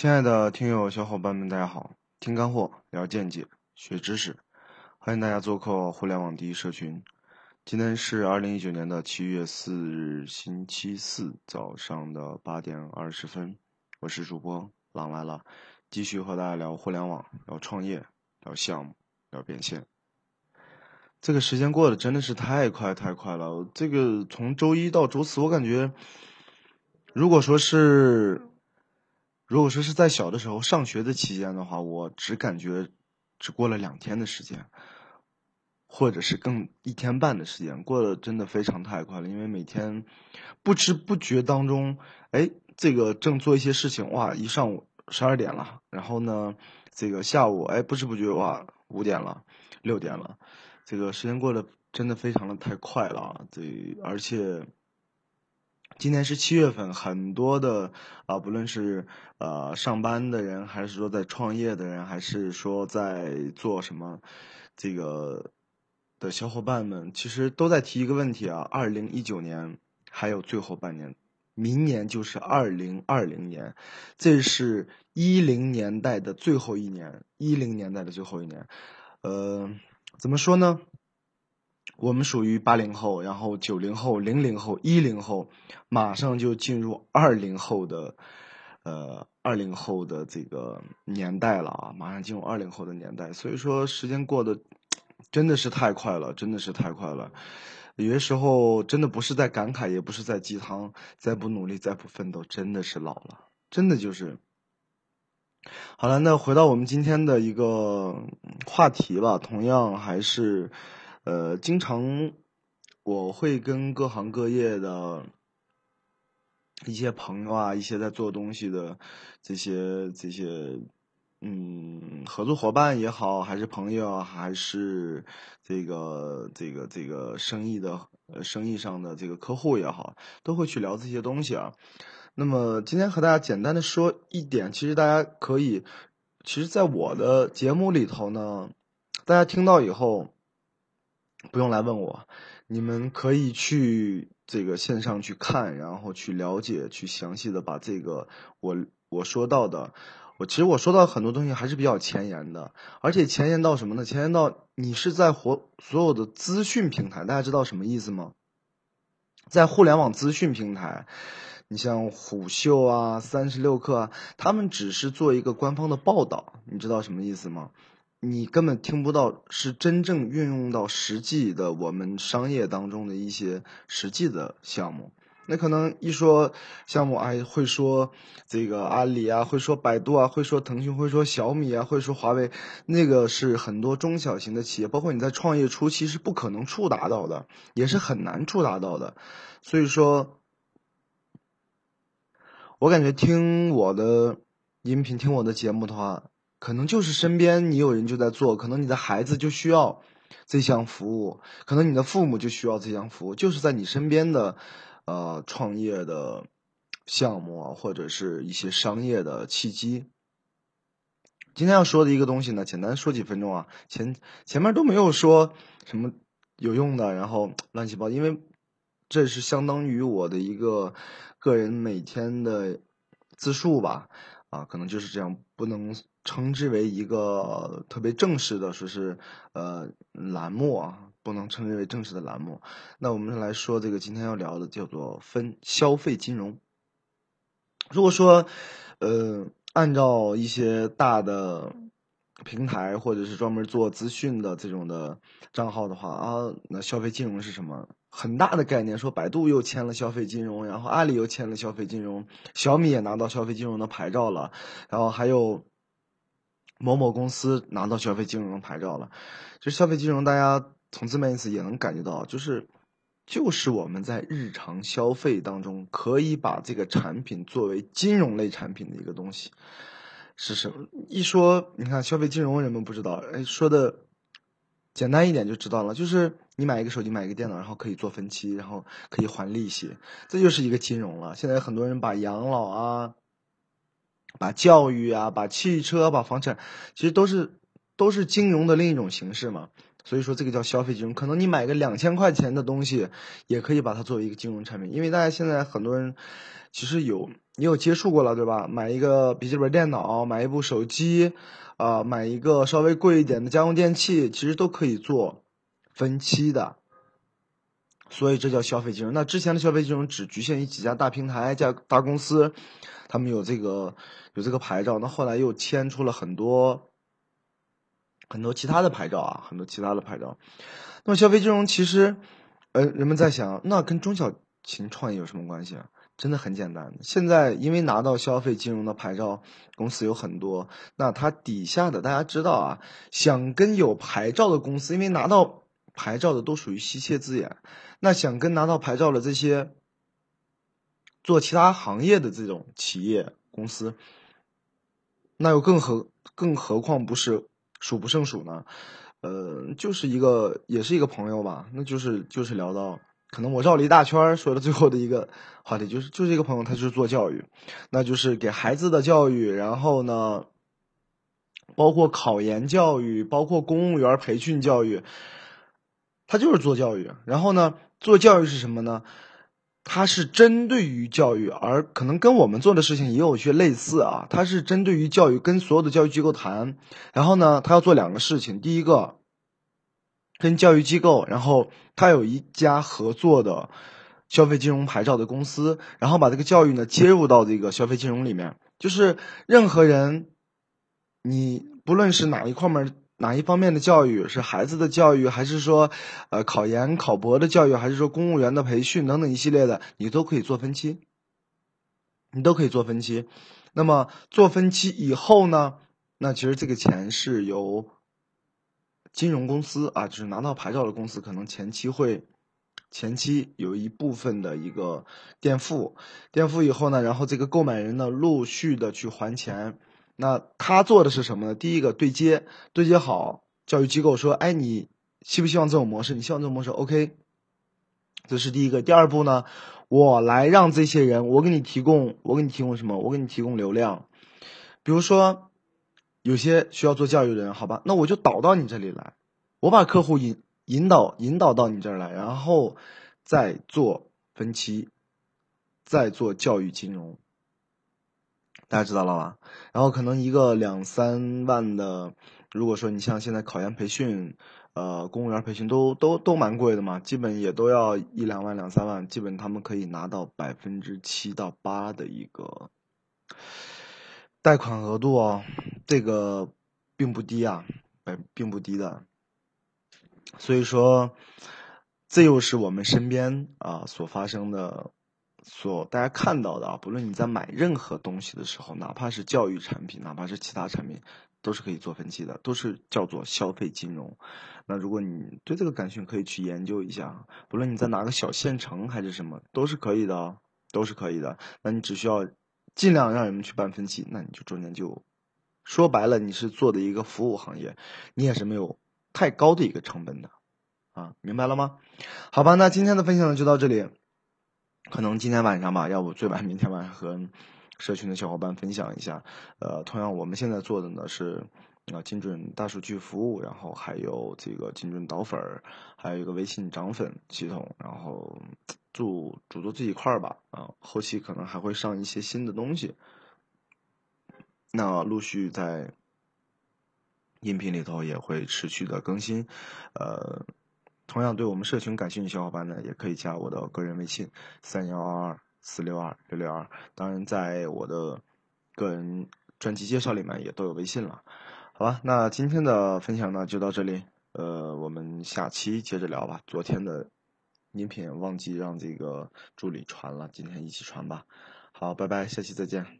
亲爱的听友小伙伴们，大家好！听干货，聊见解，学知识，欢迎大家做客互联网第一社群。今天是二零一九年的七月四日，星期四早上的八点二十分，我是主播狼来了，继续和大家聊互联网，聊创业，聊项目，聊变现。这个时间过得真的是太快太快了，这个从周一到周四，我感觉，如果说是。如果说是在小的时候上学的期间的话，我只感觉只过了两天的时间，或者是更一天半的时间，过得真的非常太快了。因为每天不知不觉当中，哎，这个正做一些事情，哇，一上午十二点了，然后呢，这个下午，哎，不知不觉，哇，五点了，六点了，这个时间过得真的非常的太快了，这而且。今年是七月份，很多的啊，不论是呃上班的人，还是说在创业的人，还是说在做什么这个的小伙伴们，其实都在提一个问题啊：二零一九年还有最后半年，明年就是二零二零年，这是一零年代的最后一年，一零年代的最后一年，呃，怎么说呢？我们属于八零后，然后九零后、零零后、一零后，马上就进入二零后的，呃，二零后的这个年代了啊！马上进入二零后的年代，所以说时间过得真的是太快了，真的是太快了。有些时候真的不是在感慨，也不是在鸡汤，再不努力，再不奋斗，真的是老了，真的就是。好了，那回到我们今天的一个话题吧，同样还是。呃，经常我会跟各行各业的一些朋友啊，一些在做东西的这些这些嗯合作伙伴也好，还是朋友，还是这个这个这个生意的生意上的这个客户也好，都会去聊这些东西啊。那么今天和大家简单的说一点，其实大家可以，其实，在我的节目里头呢，大家听到以后。不用来问我，你们可以去这个线上去看，然后去了解，去详细的把这个我我说到的，我其实我说到很多东西还是比较前沿的，而且前沿到什么呢？前沿到你是在活所有的资讯平台，大家知道什么意思吗？在互联网资讯平台，你像虎嗅啊、三十六氪啊，他们只是做一个官方的报道，你知道什么意思吗？你根本听不到是真正运用到实际的我们商业当中的一些实际的项目。那可能一说项目，哎，会说这个阿里啊，会说百度啊，会说腾讯，会说小米啊，会说华为，那个是很多中小型的企业，包括你在创业初期是不可能触达到的，也是很难触达到的。所以说，我感觉听我的音频，听我的节目的话。可能就是身边你有人就在做，可能你的孩子就需要这项服务，可能你的父母就需要这项服务，就是在你身边的，呃，创业的项目啊，或者是一些商业的契机。今天要说的一个东西呢，简单说几分钟啊，前前面都没有说什么有用的，然后乱七八糟，因为这是相当于我的一个个人每天的自述吧，啊，可能就是这样，不能。称之为一个特别正式的，说是呃栏目啊，不能称之为正式的栏目。那我们来说这个今天要聊的叫做分消费金融。如果说呃按照一些大的平台或者是专门做资讯的这种的账号的话啊，那消费金融是什么？很大的概念，说百度又签了消费金融，然后阿里又签了消费金融，小米也拿到消费金融的牌照了，然后还有。某某公司拿到消费金融牌照了，就消费金融，大家从字面意思也能感觉到，就是就是我们在日常消费当中可以把这个产品作为金融类产品的一个东西，是什么？一说你看消费金融，人们不知道，哎，说的简单一点就知道了，就是你买一个手机，买一个电脑，然后可以做分期，然后可以还利息，这就是一个金融了。现在很多人把养老啊。把教育啊，把汽车，把房产，其实都是都是金融的另一种形式嘛。所以说这个叫消费金融。可能你买个两千块钱的东西，也可以把它作为一个金融产品，因为大家现在很多人其实有你有接触过了，对吧？买一个笔记本电脑，买一部手机，啊，买一个稍微贵一点的家用电器，其实都可以做分期的。所以这叫消费金融。那之前的消费金融只局限于几家大平台、家大公司，他们有这个有这个牌照。那后来又牵出了很多很多其他的牌照啊，很多其他的牌照。那么消费金融其实，呃，人们在想，那跟中小型创业有什么关系啊？真的很简单。现在因为拿到消费金融的牌照公司有很多，那它底下的大家知道啊，想跟有牌照的公司，因为拿到牌照的都属于稀缺资源。那想跟拿到牌照的这些做其他行业的这种企业公司，那又更何更何况不是数不胜数呢？呃，就是一个也是一个朋友吧，那就是就是聊到，可能我绕了一大圈，说的最后的一个话题就是就是一个朋友，他就是做教育，那就是给孩子的教育，然后呢，包括考研教育，包括公务员培训教育，他就是做教育，然后呢。做教育是什么呢？它是针对于教育，而可能跟我们做的事情也有些类似啊。它是针对于教育，跟所有的教育机构谈。然后呢，他要做两个事情：第一个，跟教育机构，然后他有一家合作的消费金融牌照的公司，然后把这个教育呢接入到这个消费金融里面。就是任何人，你不论是哪一块门。哪一方面的教育是孩子的教育，还是说，呃，考研考博的教育，还是说公务员的培训等等一系列的，你都可以做分期，你都可以做分期。那么做分期以后呢，那其实这个钱是由金融公司啊，就是拿到牌照的公司，可能前期会前期有一部分的一个垫付，垫付以后呢，然后这个购买人呢陆续的去还钱。那他做的是什么呢？第一个对接，对接好教育机构说，哎，你希不希望这种模式？你希望这种模式？OK，这是第一个。第二步呢，我来让这些人，我给你提供，我给你提供什么？我给你提供流量。比如说，有些需要做教育的人，好吧，那我就导到你这里来，我把客户引引导引导到你这儿来，然后再做分期，再做教育金融。大家知道了吧？然后可能一个两三万的，如果说你像现在考研培训，呃，公务员培训都都都蛮贵的嘛，基本也都要一两万两三万，基本他们可以拿到百分之七到八的一个贷款额度哦，这个并不低啊，百并不低的。所以说，这又是我们身边啊所发生的。所大家看到的啊，不论你在买任何东西的时候，哪怕是教育产品，哪怕是其他产品，都是可以做分期的，都是叫做消费金融。那如果你对这个感兴趣，可以去研究一下。不论你在哪个小县城还是什么，都是可以的，都是可以的。那你只需要尽量让人们去办分期，那你就中间就说白了，你是做的一个服务行业，你也是没有太高的一个成本的啊，明白了吗？好吧，那今天的分享呢就到这里。可能今天晚上吧，要不最晚明天晚上和社群的小伙伴分享一下。呃，同样我们现在做的呢是啊精准大数据服务，然后还有这个精准导粉，还有一个微信涨粉系统，然后主主做这一块儿吧。啊，后期可能还会上一些新的东西。那陆续在音频里头也会持续的更新，呃。同样对我们社群感兴趣的小伙伴呢，也可以加我的个人微信三幺二二四六二六六二。当然，在我的个人专辑介绍里面也都有微信了。好吧，那今天的分享呢就到这里。呃，我们下期接着聊吧。昨天的音频忘记让这个助理传了，今天一起传吧。好，拜拜，下期再见。